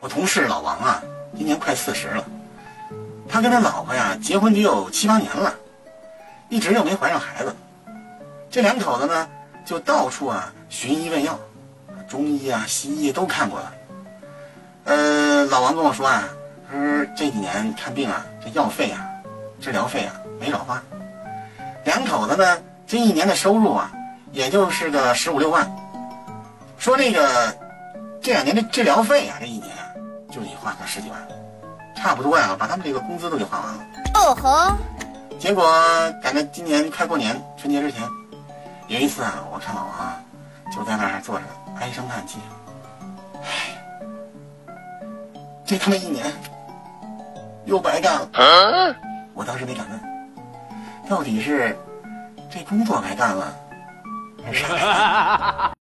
我同事老王啊，今年快四十了，他跟他老婆呀结婚得有七八年了，一直又没怀上孩子。这两口子呢，就到处啊寻医问药，中医啊、西医都看过了。呃，老王跟我说啊，他说这几年看病啊，这药费啊、治疗费啊没少花。两口子呢，这一年的收入啊，也就是个十五六万。说这个这两年的治疗费啊，这一年啊就得花个十几万，差不多呀，把他们这个工资都给花完了。哦吼，结果赶在今年快过年春节之前，有一次啊，我看老王啊就在那儿坐着唉声叹气，唉，这他妈一年又白干了。我当时没敢问，到底是这工作白干了，还是啥？